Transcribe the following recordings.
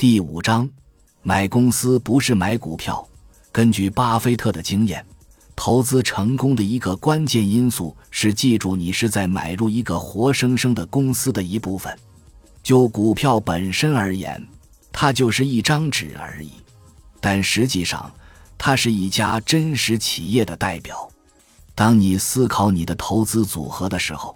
第五章，买公司不是买股票。根据巴菲特的经验，投资成功的一个关键因素是记住你是在买入一个活生生的公司的一部分。就股票本身而言，它就是一张纸而已，但实际上，它是一家真实企业的代表。当你思考你的投资组合的时候，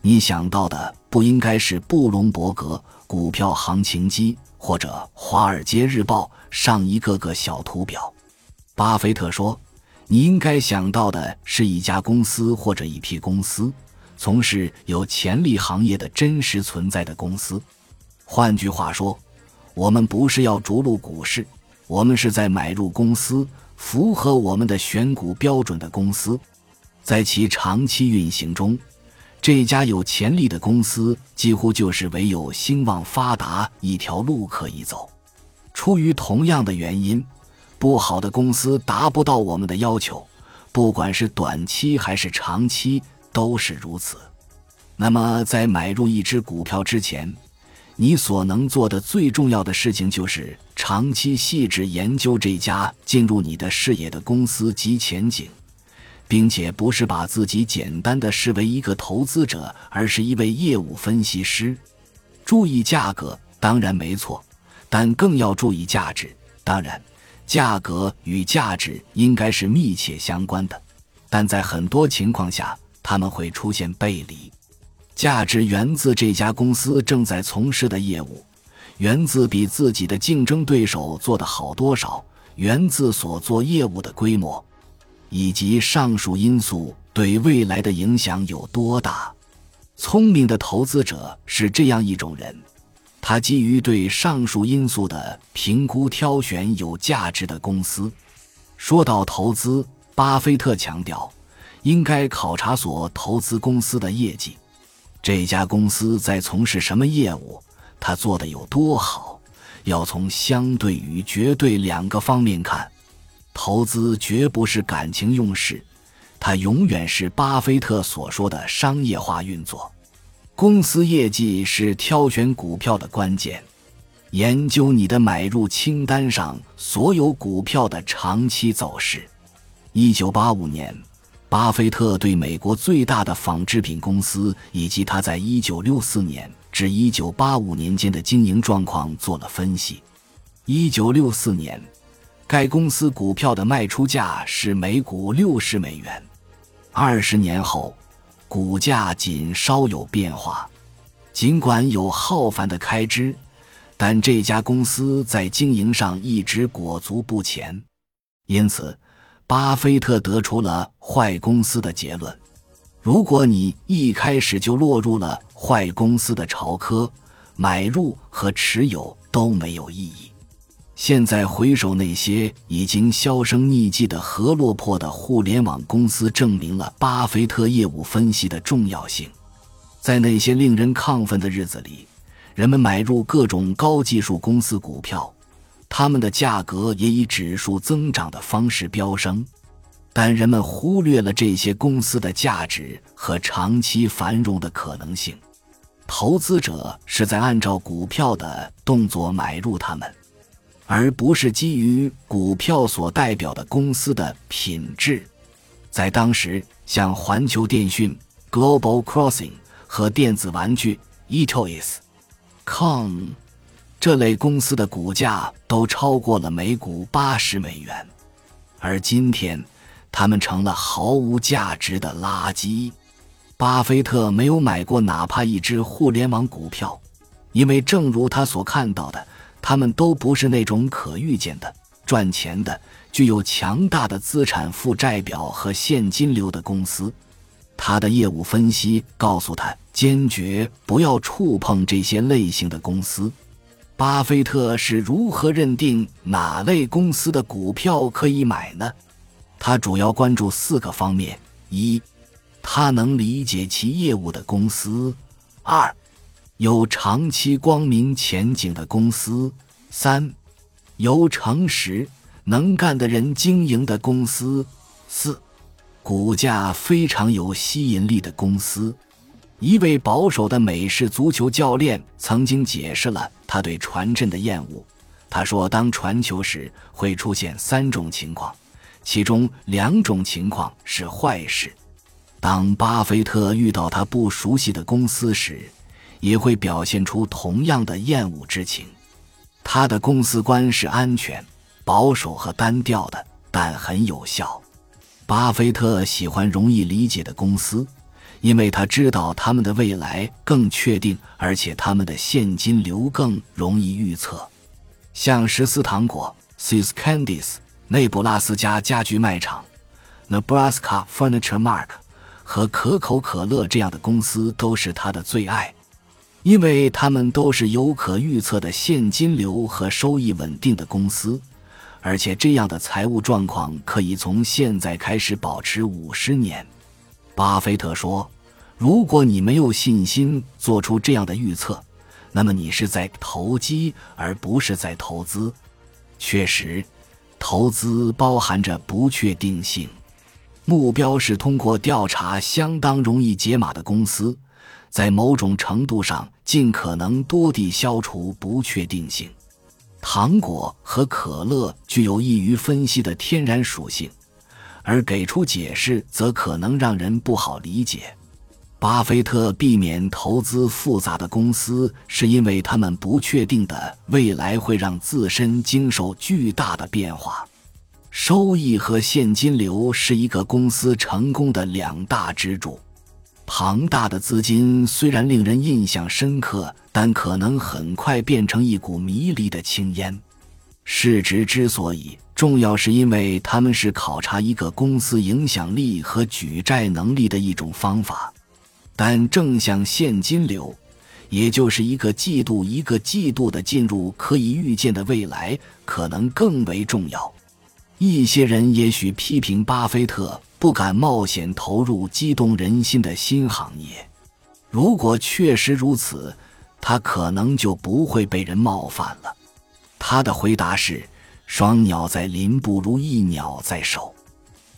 你想到的不应该是布隆伯格股票行情机。或者《华尔街日报》上一个个小图表，巴菲特说：“你应该想到的是一家公司或者一批公司，从事有潜力行业的真实存在的公司。换句话说，我们不是要逐鹿股市，我们是在买入公司，符合我们的选股标准的公司，在其长期运行中。”这家有潜力的公司几乎就是唯有兴旺发达一条路可以走。出于同样的原因，不好的公司达不到我们的要求，不管是短期还是长期都是如此。那么，在买入一只股票之前，你所能做的最重要的事情就是长期细致研究这家进入你的视野的公司及前景。并且不是把自己简单的视为一个投资者，而是一位业务分析师。注意价格当然没错，但更要注意价值。当然，价格与价值应该是密切相关的，但在很多情况下，他们会出现背离。价值源自这家公司正在从事的业务，源自比自己的竞争对手做得好多少，源自所做业务的规模。以及上述因素对未来的影响有多大？聪明的投资者是这样一种人，他基于对上述因素的评估挑选有价值的公司。说到投资，巴菲特强调，应该考察所投资公司的业绩，这家公司在从事什么业务，他做的有多好，要从相对与绝对两个方面看。投资绝不是感情用事，它永远是巴菲特所说的商业化运作。公司业绩是挑选股票的关键。研究你的买入清单上所有股票的长期走势。一九八五年，巴菲特对美国最大的纺织品公司以及他在一九六四年至一九八五年间的经营状况做了分析。一九六四年。该公司股票的卖出价是每股六十美元，二十年后，股价仅稍有变化。尽管有浩繁的开支，但这家公司在经营上一直裹足不前。因此，巴菲特得出了坏公司的结论。如果你一开始就落入了坏公司的潮科，买入和持有都没有意义。现在回首那些已经销声匿迹的和落魄的互联网公司，证明了巴菲特业务分析的重要性。在那些令人亢奋的日子里，人们买入各种高技术公司股票，他们的价格也以指数增长的方式飙升。但人们忽略了这些公司的价值和长期繁荣的可能性。投资者是在按照股票的动作买入他们。而不是基于股票所代表的公司的品质。在当时，像环球电讯 （Global Crossing） 和电子玩具 （eToys.com） 这类公司的股价都超过了每股八十美元，而今天，它们成了毫无价值的垃圾。巴菲特没有买过哪怕一只互联网股票，因为正如他所看到的。他们都不是那种可预见的、赚钱的、具有强大的资产负债表和现金流的公司。他的业务分析告诉他，坚决不要触碰这些类型的公司。巴菲特是如何认定哪类公司的股票可以买呢？他主要关注四个方面：一，他能理解其业务的公司；二，有长期光明前景的公司，三，由诚实能干的人经营的公司，四，股价非常有吸引力的公司。一位保守的美式足球教练曾经解释了他对传阵的厌恶：他说，当传球时会出现三种情况，其中两种情况是坏事。当巴菲特遇到他不熟悉的公司时，也会表现出同样的厌恶之情。他的公司观是安全、保守和单调的，但很有效。巴菲特喜欢容易理解的公司，因为他知道他们的未来更确定，而且他们的现金流更容易预测。像十四糖果 （Sis Candies）、内布拉斯加家具卖场 （Nebraska Furniture Mark） 和可口可乐这样的公司都是他的最爱，因为他们都是有可预测的现金流和收益稳定的公司，而且这样的财务状况可以从现在开始保持五十年。巴菲特说：“如果你没有信心做出这样的预测。”那么你是在投机，而不是在投资。确实，投资包含着不确定性。目标是通过调查相当容易解码的公司，在某种程度上尽可能多地消除不确定性。糖果和可乐具有易于分析的天然属性，而给出解释则可能让人不好理解。巴菲特避免投资复杂的公司，是因为他们不确定的未来会让自身经受巨大的变化。收益和现金流是一个公司成功的两大支柱。庞大的资金虽然令人印象深刻，但可能很快变成一股迷离的青烟。市值之所以重要，是因为他们是考察一个公司影响力和举债能力的一种方法。但正向现金流，也就是一个季度一个季度的进入可以预见的未来，可能更为重要。一些人也许批评巴菲特不敢冒险投入激动人心的新行业。如果确实如此，他可能就不会被人冒犯了。他的回答是：“双鸟在林，不如一鸟在手。”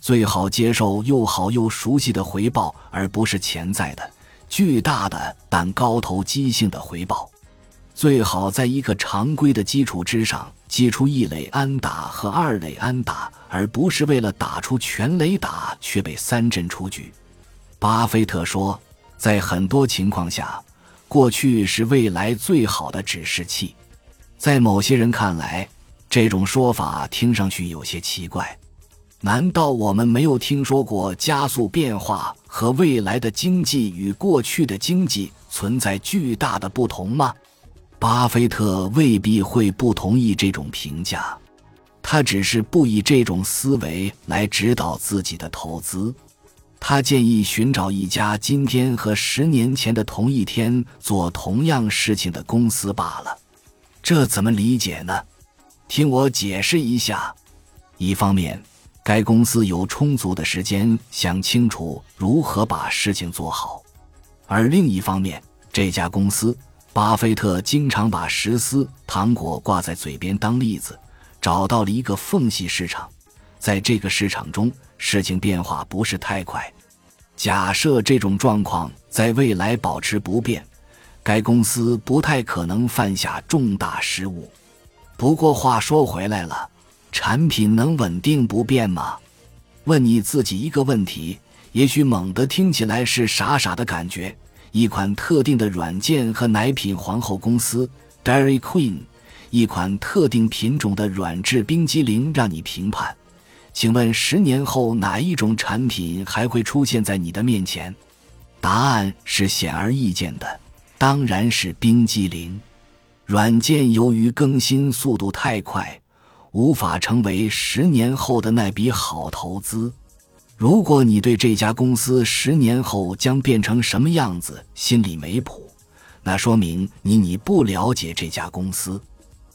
最好接受又好又熟悉的回报，而不是潜在的、巨大的但高投机性的回报。最好在一个常规的基础之上击出一垒安打和二垒安打，而不是为了打出全垒打却被三振出局。巴菲特说，在很多情况下，过去是未来最好的指示器。在某些人看来，这种说法听上去有些奇怪。难道我们没有听说过加速变化和未来的经济与过去的经济存在巨大的不同吗？巴菲特未必会不同意这种评价，他只是不以这种思维来指导自己的投资。他建议寻找一家今天和十年前的同一天做同样事情的公司罢了。这怎么理解呢？听我解释一下。一方面。该公司有充足的时间想清楚如何把事情做好，而另一方面，这家公司，巴菲特经常把石丝糖果挂在嘴边当例子，找到了一个缝隙市场，在这个市场中，事情变化不是太快。假设这种状况在未来保持不变，该公司不太可能犯下重大失误。不过话说回来了。产品能稳定不变吗？问你自己一个问题，也许猛地听起来是傻傻的感觉。一款特定的软件和奶品皇后公司 Dairy Queen，一款特定品种的软质冰激凌，让你评判。请问十年后哪一种产品还会出现在你的面前？答案是显而易见的，当然是冰激凌。软件由于更新速度太快。无法成为十年后的那笔好投资。如果你对这家公司十年后将变成什么样子心里没谱，那说明你你不了解这家公司。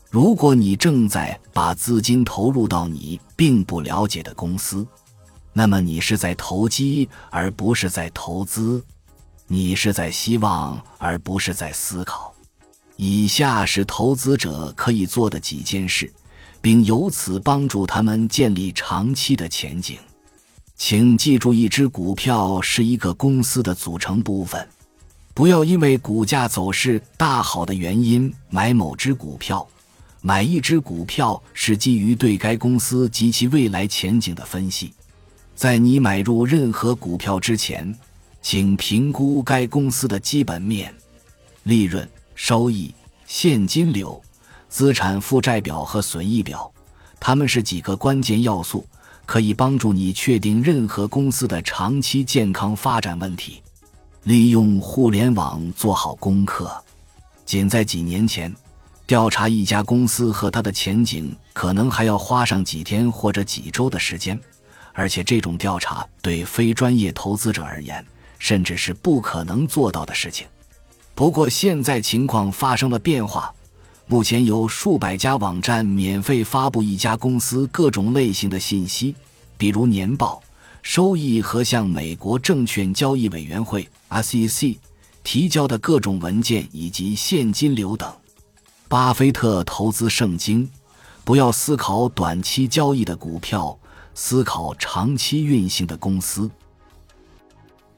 如果你正在把资金投入到你并不了解的公司，那么你是在投机而不是在投资，你是在希望而不是在思考。以下是投资者可以做的几件事。并由此帮助他们建立长期的前景。请记住，一只股票是一个公司的组成部分。不要因为股价走势大好的原因买某只股票，买一只股票是基于对该公司及其未来前景的分析。在你买入任何股票之前，请评估该公司的基本面、利润、收益、现金流、资产负债表和损益表，它们是几个关键要素，可以帮助你确定任何公司的长期健康发展问题。利用互联网做好功课，仅在几年前。调查一家公司和它的前景，可能还要花上几天或者几周的时间，而且这种调查对非专业投资者而言，甚至是不可能做到的事情。不过，现在情况发生了变化，目前有数百家网站免费发布一家公司各种类型的信息，比如年报、收益和向美国证券交易委员会 （SEC） 提交的各种文件以及现金流等。巴菲特投资圣经：不要思考短期交易的股票，思考长期运行的公司。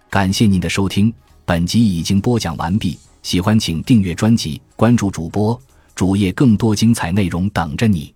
感谢您的收听，本集已经播讲完毕。喜欢请订阅专辑，关注主播主页，更多精彩内容等着你。